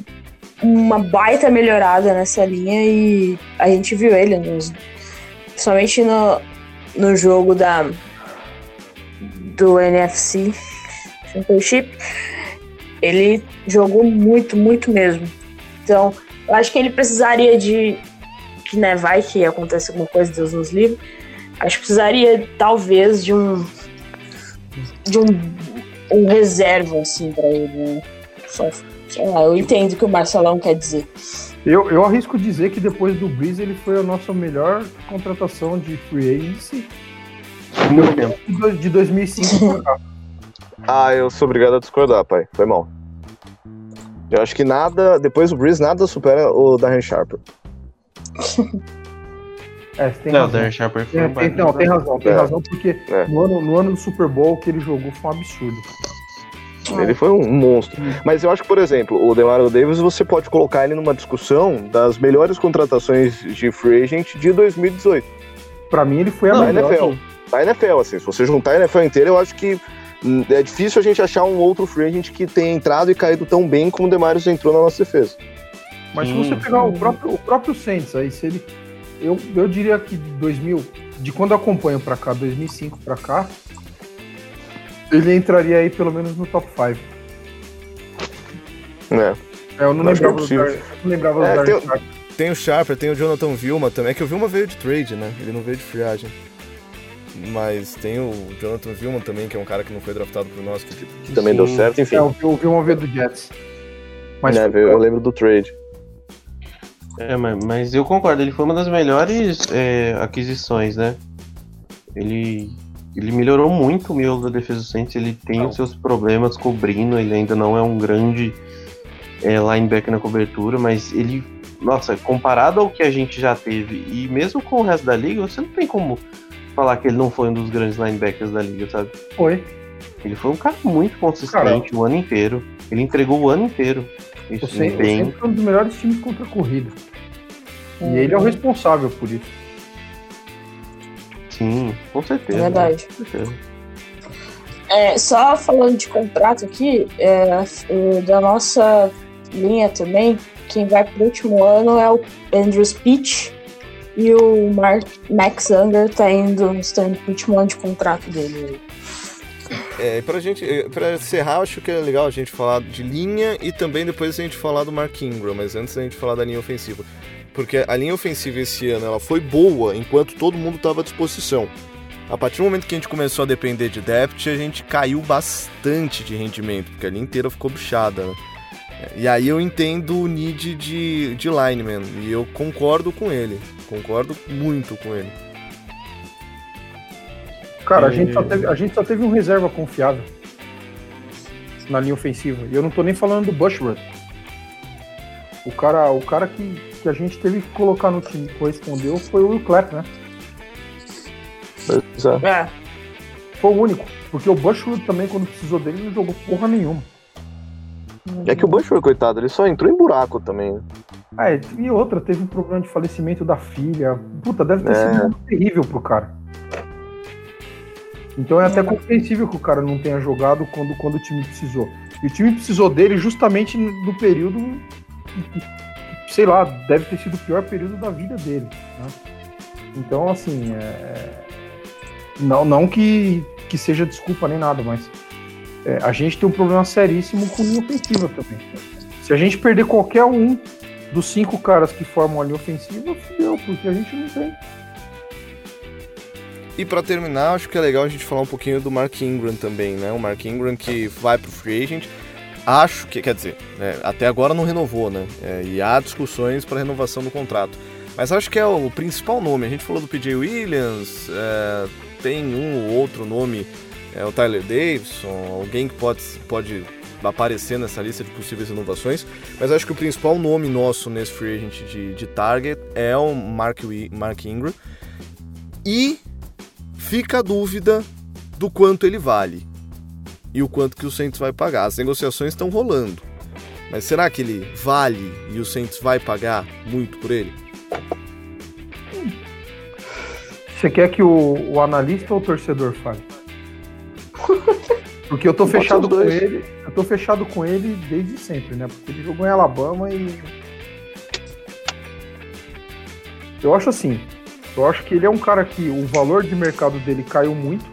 uma baita melhorada nessa linha e a gente viu ele nos, principalmente no, no jogo da do NFC Championship, ele jogou muito, muito mesmo. Então, eu acho que ele precisaria de que né, vai que aconteça alguma coisa, Deus nos livre. Acho que precisaria talvez de um de um, um reserva assim para ele. Né? Só, sei lá, eu entendo o que o Marcelão quer dizer. Eu, eu arrisco dizer que depois do Breeze ele foi a nossa melhor contratação de free agency muito tempo. De 2005 pra cá. *laughs* Ah, eu sou obrigado a discordar, pai. Foi mal. Eu acho que nada, depois do Breeze, nada supera o Darren Sharper. *laughs* É, tem não, razão. Darren Sharper foi é, tem, não, tem razão, tem é. razão, porque é. no, ano, no ano do Super Bowl que ele jogou foi um absurdo. Ele foi um monstro. Mas eu acho que, por exemplo, o DeMario Davis, você pode colocar ele numa discussão das melhores contratações de free agent de 2018. Pra mim, ele foi a Não, melhor. NFL. A NFL, assim, se você juntar a NFL inteira, eu acho que hum, é difícil a gente achar um outro free agent que tenha entrado e caído tão bem como o Demarius entrou na nossa defesa. Mas se você pegar o próprio, o próprio Saints aí, se ele. Eu, eu diria que de 2000, de quando eu acompanho pra cá, 2005 pra cá, ele entraria aí pelo menos no top 5. É. é eu não lembrava, é não lembrava é, tem, tem, o Sharper, tem o Jonathan Vilma também. É que o Vilma veio de trade, né? Ele não veio de free agent. Mas tem o Jonathan Vilma também, que é um cara que não foi draftado por nós. Que, que também deu certo, enfim. É, o Vilma veio do Jets. Mas é, eu lembro do trade. É, mas, mas eu concordo, ele foi uma das melhores é, aquisições, né? Ele ele melhorou muito o miolo da defesa do Saints. Ele tem não. os seus problemas cobrindo. Ele ainda não é um grande é, linebacker na cobertura, mas ele, nossa, comparado ao que a gente já teve e mesmo com o resto da liga, você não tem como falar que ele não foi um dos grandes linebackers da liga, sabe? Foi. Ele foi um cara muito consistente Caramba. o ano inteiro. Ele entregou o ano inteiro. Isso o bem. foi um dos melhores times contra a corrida. E ele é o responsável por isso. Sim, com certeza. Verdade. Com certeza. É, só falando de contrato aqui, é, da nossa linha também, quem vai pro último ano é o Andrew Speech e o Mark, Max Unger tá indo, está indo pro último ano de contrato dele. É, pra gente, pra encerrar, acho que é legal a gente falar de linha e também depois a gente falar do Mark Ingram, mas antes a gente falar da linha ofensiva porque a linha ofensiva esse ano ela foi boa enquanto todo mundo estava à disposição. A partir do momento que a gente começou a depender de depth, a gente caiu bastante de rendimento, porque a linha inteira ficou bichada. Né? E aí eu entendo o need de, de lineman, e eu concordo com ele. Concordo muito com ele. Cara, a, gente só teve, a gente só teve um reserva confiável na linha ofensiva. E eu não tô nem falando do Bushwood. O cara, o cara que, que a gente teve que colocar no time que correspondeu foi o Will Clapp, né? É. é. Foi o único. Porque o Bushwood também, quando precisou dele, não jogou porra nenhuma. É que o Bushwood, coitado, ele só entrou em buraco também. É, e outra, teve um problema de falecimento da filha. Puta, deve ter é. sido terrível pro cara. Então é até compreensível que o cara não tenha jogado quando, quando o time precisou. E o time precisou dele justamente no período sei lá, deve ter sido o pior período da vida dele. Né? Então, assim, é... não, não que, que seja desculpa nem nada, mas é, a gente tem um problema seríssimo com linha ofensiva também. Se a gente perder qualquer um dos cinco caras que formam a linha ofensiva, fudeu, porque a gente não tem. E para terminar, acho que é legal a gente falar um pouquinho do Mark Ingram também, né? O Mark Ingram que vai pro free agent. Acho que, quer dizer, né, até agora não renovou, né? É, e há discussões para renovação do contrato. Mas acho que é o principal nome. A gente falou do PJ Williams, é, tem um ou outro nome, é o Tyler Davidson, alguém que pode, pode aparecer nessa lista de possíveis renovações. Mas acho que o principal nome nosso nesse free agent de, de target é o Mark, Mark Ingram. E fica a dúvida do quanto ele vale e o quanto que o Saints vai pagar. As negociações estão rolando. Mas será que ele vale e o Saints vai pagar muito por ele? Você quer que o, o analista ou o torcedor fale? *laughs* Porque eu tô fechado com ele. Eu tô fechado com ele desde sempre, né? Porque ele jogou em Alabama e. Eu acho assim. Eu acho que ele é um cara que o valor de mercado dele caiu muito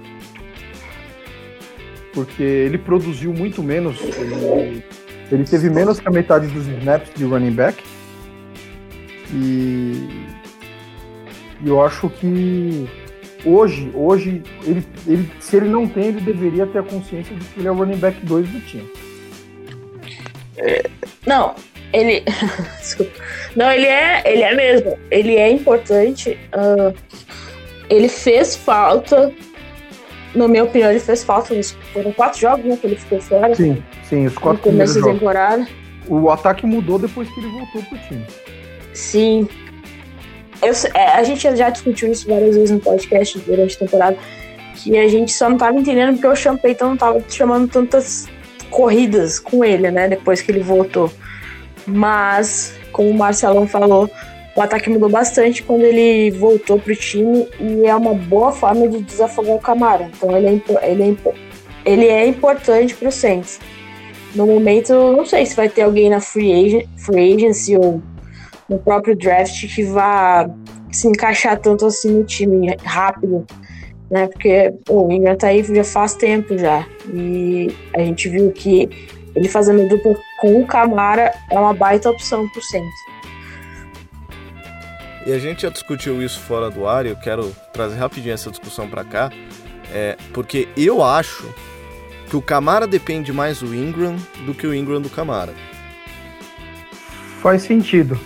porque ele produziu muito menos. Ele, ele teve menos que a metade dos snaps de running back. E, eu acho que hoje, hoje ele, ele, se ele não tem, ele deveria ter a consciência de que ele é o running back 2 do time. É, não, ele. *laughs* não, ele é, ele é mesmo. Ele é importante. Uh, ele fez falta na minha opinião, ele fez falta. Foram quatro jogos né, que ele ficou fora. Sim, sim, os quatro no começo da temporada. O ataque mudou depois que ele voltou pro time. Sim. Eu, é, a gente já discutiu isso várias vezes no podcast durante a temporada. Que a gente só não tava entendendo porque o Payton não tava chamando tantas corridas com ele, né? Depois que ele voltou. Mas, como o Marcelão falou, o ataque mudou bastante quando ele voltou para o time e é uma boa forma de desafogar o Camara. Então ele é, ele é, ele é importante para o Saints. No momento, não sei se vai ter alguém na free, agent, free agency ou no próprio draft que vá se encaixar tanto assim no time rápido, né? Porque pô, o Ingram tá aí já faz tempo já e a gente viu que ele fazendo dupla com o Camara é uma baita opção pro Saints. E a gente já discutiu isso fora do ar e eu quero trazer rapidinho essa discussão para cá, é, porque eu acho que o Camara depende mais do Ingram do que o Ingram do Camara. Faz sentido.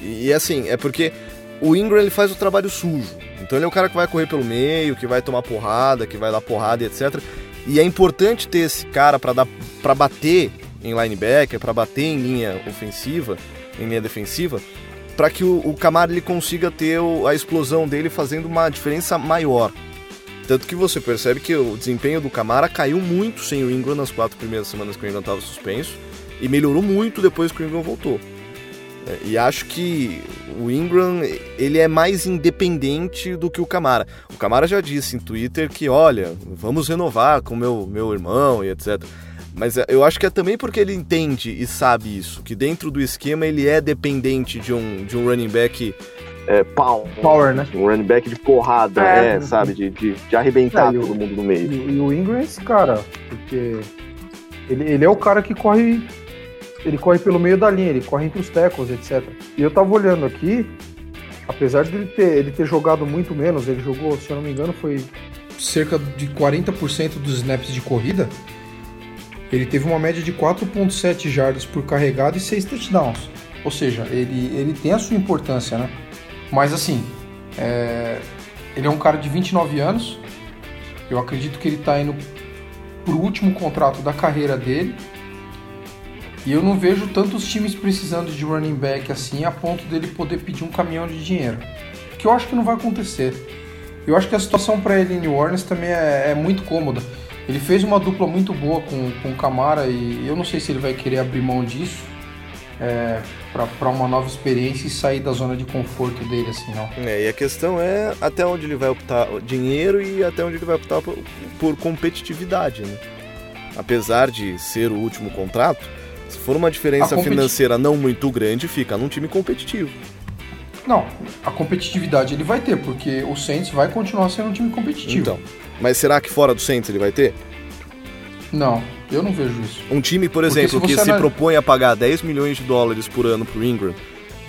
E assim, é porque o Ingram ele faz o trabalho sujo. Então ele é o cara que vai correr pelo meio, que vai tomar porrada, que vai dar porrada e etc. E é importante ter esse cara para dar para bater em linebacker, para bater em linha ofensiva, em linha defensiva, para que o, o ele consiga ter o, a explosão dele fazendo uma diferença maior. Tanto que você percebe que o desempenho do Camara caiu muito sem o Ingram nas quatro primeiras semanas que o Ingram estava suspenso e melhorou muito depois que o Ingram voltou. É, e acho que o Ingram ele é mais independente do que o Camara. O Camara já disse em Twitter que, olha, vamos renovar com meu, meu irmão e etc. Mas é, eu acho que é também porque ele entende e sabe isso, que dentro do esquema ele é dependente de um, de um running back. É, power, power, né? Um running back de porrada, é, é sabe? De, de, de arrebentar é, todo mundo no meio. E, e, o Ingram é esse cara, porque ele, ele é o cara que corre. Ele corre pelo meio da linha, ele corre entre os tackles, etc. E eu tava olhando aqui, apesar de ele ter, ele ter jogado muito menos, ele jogou, se eu não me engano, foi cerca de 40% dos snaps de corrida ele teve uma média de 4.7 jardas por carregado e 6 touchdowns. Ou seja, ele, ele tem a sua importância, né? Mas assim, é... ele é um cara de 29 anos. Eu acredito que ele está indo pro último contrato da carreira dele. E eu não vejo tantos times precisando de running back assim a ponto dele poder pedir um caminhão de dinheiro. Que eu acho que não vai acontecer. Eu acho que a situação para ele em New Orleans também é, é muito cômoda. Ele fez uma dupla muito boa com, com o Camara e eu não sei se ele vai querer abrir mão disso é, para uma nova experiência e sair da zona de conforto dele, assim, não. É, e a questão é até onde ele vai optar dinheiro e até onde ele vai optar por, por competitividade, né? Apesar de ser o último contrato, se for uma diferença financeira não muito grande, fica num time competitivo. Não, a competitividade ele vai ter, porque o Saints vai continuar sendo um time competitivo. Então, mas será que fora do Saints ele vai ter? Não, eu não vejo isso. Um time, por exemplo, se que se propõe a pagar 10 milhões de dólares por ano pro Ingram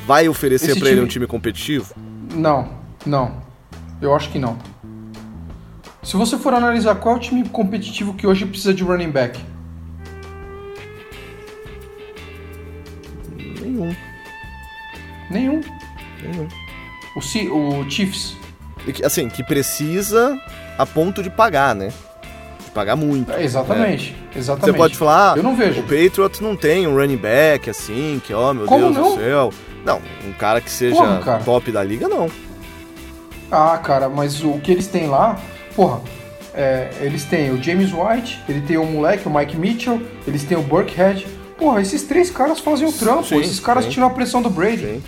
vai oferecer Esse pra ele time- um time competitivo? Não, não. Eu acho que não. Se você for analisar qual é o time competitivo que hoje precisa de running back, Nenhum. nenhum. Nenhum. O, Ci- o Chiefs, Assim, que precisa a ponto de pagar, né? De pagar muito. é, exatamente, exatamente. Você pode falar, ah, Eu não vejo. o Patriots não tem um running back assim, que, ó, meu Como Deus não? do céu. Não, um cara que seja Porra, cara. top da liga, não. Ah, cara, mas o que eles têm lá, porra, é, eles têm o James White, ele tem o moleque, o Mike Mitchell, eles têm o Burkhead. Porra, esses três caras fazem o trampo, Sim, esses caras sim. tiram a pressão do Brady. Sim.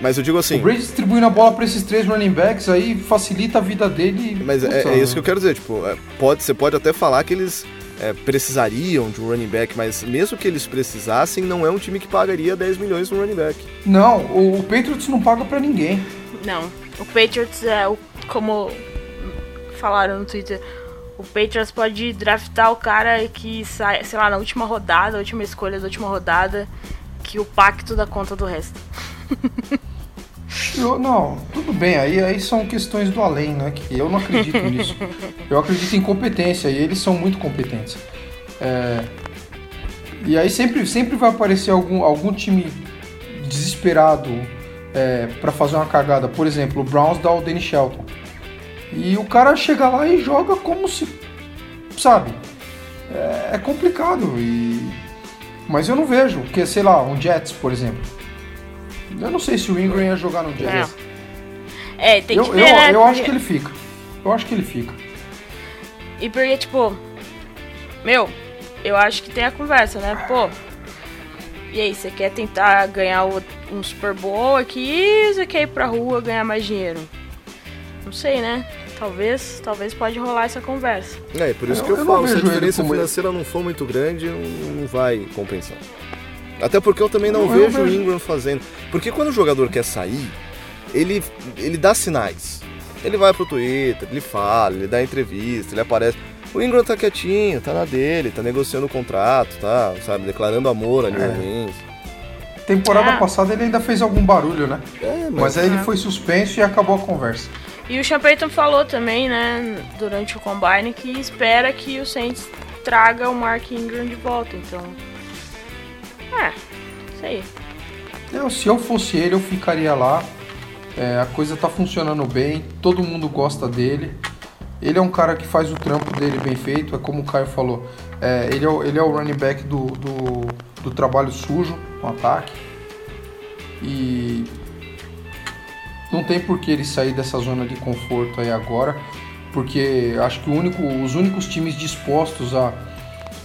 Mas eu digo assim, O Brady distribuindo a bola pra esses três running backs aí facilita a vida dele. mas é, é isso que eu quero dizer, tipo, é, pode, você pode até falar que eles é, precisariam de um running back, mas mesmo que eles precisassem, não é um time que pagaria 10 milhões no running back. Não, o, o Patriots não paga pra ninguém. Não. O Patriots é o. Como falaram no Twitter. O Patriots pode draftar o cara que sai, sei lá, na última rodada, a última escolha da última rodada, que o pacto dá conta do resto. *laughs* Eu- não, tudo bem, aí, aí são questões do além, né? Que eu não acredito nisso. Eu acredito em competência e eles são muito competentes. É, e aí sempre, sempre vai aparecer algum, algum time desesperado é, para fazer uma cagada. Por exemplo, o Browns dá o Danny Shelton. E o cara chega lá e joga como se. Sabe? É, é complicado. E, mas eu não vejo, porque sei lá, um Jets, por exemplo. Eu não sei se o Ingram ia jogar no Jets. É, tem Eu, que eu, ver, né? eu acho que ele fica. Eu acho que ele fica. E porque, tipo, meu, eu acho que tem a conversa, né? Pô, e aí, você quer tentar ganhar um Super Bowl aqui ou você quer ir pra rua ganhar mais dinheiro? Não sei, né? Talvez, talvez pode rolar essa conversa. É, por isso Eu- que eu, eu falo, se a diferença financeira não for muito grande, não vai compensar. Até porque eu também não, Não, vejo o. Ingram fazendo. Porque quando o jogador quer sair, ele, ele dá sinais. Ele vai pro Twitter, ele fala, ele dá entrevista, ele aparece. O Ingram tá quietinho, tá na dele, tá negociando o contrato, tá, sabe, declarando amor a New É. Orleans. Temporada Ah. passada ele ainda fez algum barulho, né? É, Mas aí ele foi suspenso e acabou a conversa. E o Sean Payton falou também, né, durante o Combine, que espera que o Saints traga o Mark Ingram de volta, então... É, isso aí. Se eu fosse ele, eu ficaria lá. É, a coisa tá funcionando bem, todo mundo gosta dele. Ele é um cara que faz o trampo dele bem feito, é como o Caio falou. É, ele, é o, ele é o running back do, do, do trabalho sujo no ataque. E não tem por que ele sair dessa zona de conforto aí agora, porque acho que único, os únicos times dispostos a,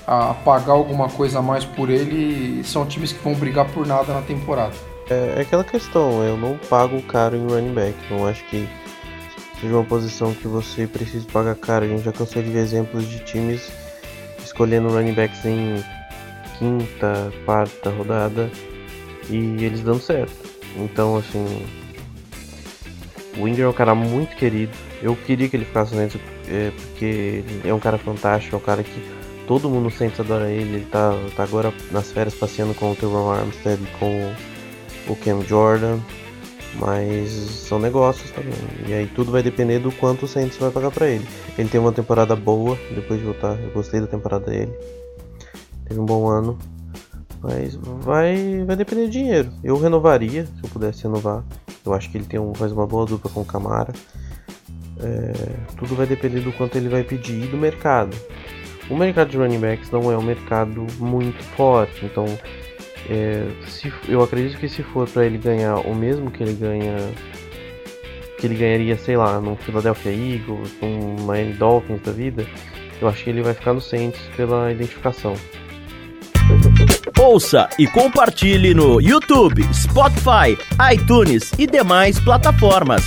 a pagar alguma coisa a mais por ele são times que vão brigar por nada na temporada. É, é aquela questão, eu não pago caro em running back. Não acho que seja uma posição que você precisa pagar caro. A gente já cansou de ver exemplos de times escolhendo running backs em quinta, quarta rodada e eles dando certo. Então, assim, o Ingram é um cara muito querido. Eu queria que ele ficasse dentro, é, porque ele é um cara fantástico, é um cara que todo mundo sente adora ele. Ele tá, tá agora nas férias passeando com o Teron Armstead com o Cam Jordan, mas são negócios também. E aí tudo vai depender do quanto o Saints vai pagar pra ele. Ele tem uma temporada boa depois de voltar. Eu gostei da temporada dele. Teve um bom ano. Mas vai, vai depender do dinheiro. Eu renovaria, se eu pudesse renovar. Eu acho que ele tem um, faz uma boa dupla com o Camara. É, tudo vai depender do quanto ele vai pedir e do mercado. O mercado de running backs não é um mercado muito forte, então é, se- eu acredito que se for para ele ganhar o mesmo que ele ganha, que ele ganharia, sei lá, no Philadelphia Eagles, no Miami Dolphins da vida, eu acho que ele vai ficar no Saints pela identificação. Ouça e compartilhe no YouTube, Spotify, iTunes e demais plataformas.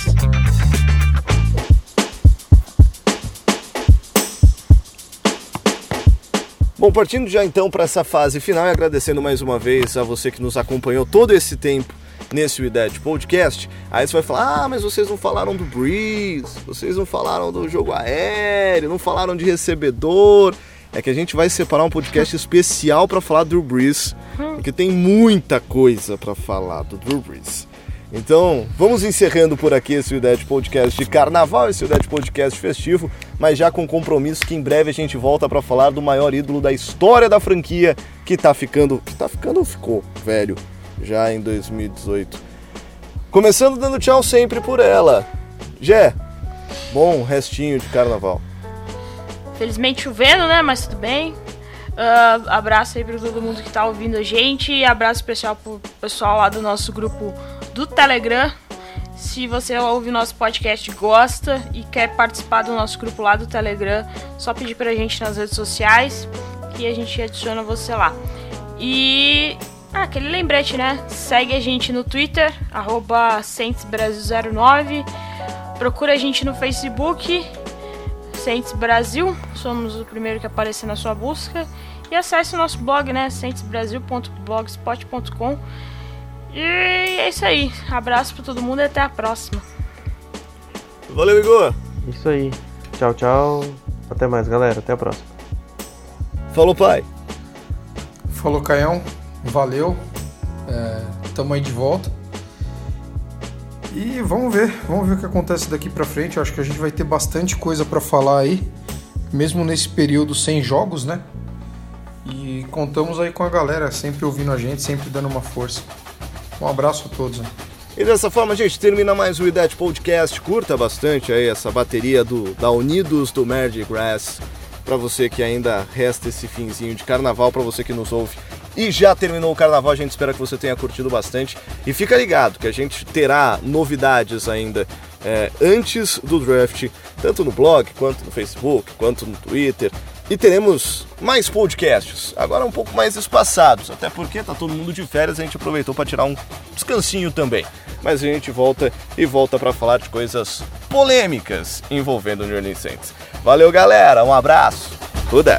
Bom, partindo já então para essa fase final e agradecendo mais uma vez a você que nos acompanhou todo esse tempo nesse Wided Podcast, aí você vai falar, ah, mas vocês não falaram do Breeze, vocês não falaram do jogo aéreo, não falaram de recebedor. é que a gente vai separar um podcast *laughs* especial para falar do Drew Brees, porque tem muita coisa para falar do Drew Brees. Então, vamos encerrando por aqui esse Udete Podcast de carnaval, esse Udete Podcast festivo, mas já com compromisso que em breve a gente volta para falar do maior ídolo da história da franquia, que tá ficando, que tá ficando, ficou velho, já em 2018. Começando dando tchau sempre por ela. Jé, bom restinho de carnaval. Felizmente chovendo, né? Mas tudo bem. Uh, abraço aí para todo mundo que tá ouvindo a gente. Abraço especial pro pessoal lá do nosso grupo do Telegram. Se você ouve nosso podcast gosta e quer participar do nosso grupo lá do Telegram, só pedir pra gente nas redes sociais que a gente adiciona você lá. E ah, aquele lembrete, né? Segue a gente no Twitter, arroba 09 Procura a gente no Facebook, Saints Brasil, somos o primeiro que aparecer na sua busca. E acesse o nosso blog, né? saintsbrasil.blogspot.com. E é isso aí. Abraço para todo mundo e até a próxima. Valeu, Igor. Isso aí. Tchau, tchau. Até mais, galera. Até a próxima. Falou, pai. Falou, Caião. Valeu. É, tamo aí de volta. E vamos ver, vamos ver o que acontece daqui para frente. Eu acho que a gente vai ter bastante coisa para falar aí, mesmo nesse período sem jogos, né? E contamos aí com a galera, sempre ouvindo a gente, sempre dando uma força. Um abraço a todos. Né? E dessa forma a gente termina mais o IDET Podcast. Curta bastante aí essa bateria do, da Unidos do Magic Grass. Para você que ainda resta esse finzinho de carnaval, para você que nos ouve e já terminou o carnaval, a gente espera que você tenha curtido bastante. E fica ligado que a gente terá novidades ainda é, antes do draft, tanto no blog, quanto no Facebook, quanto no Twitter. E teremos mais podcasts, agora um pouco mais espaçados, até porque tá todo mundo de férias, a gente aproveitou para tirar um descansinho também. Mas a gente volta e volta para falar de coisas polêmicas envolvendo o New Orleans Saints. Valeu, galera, um abraço. Tudo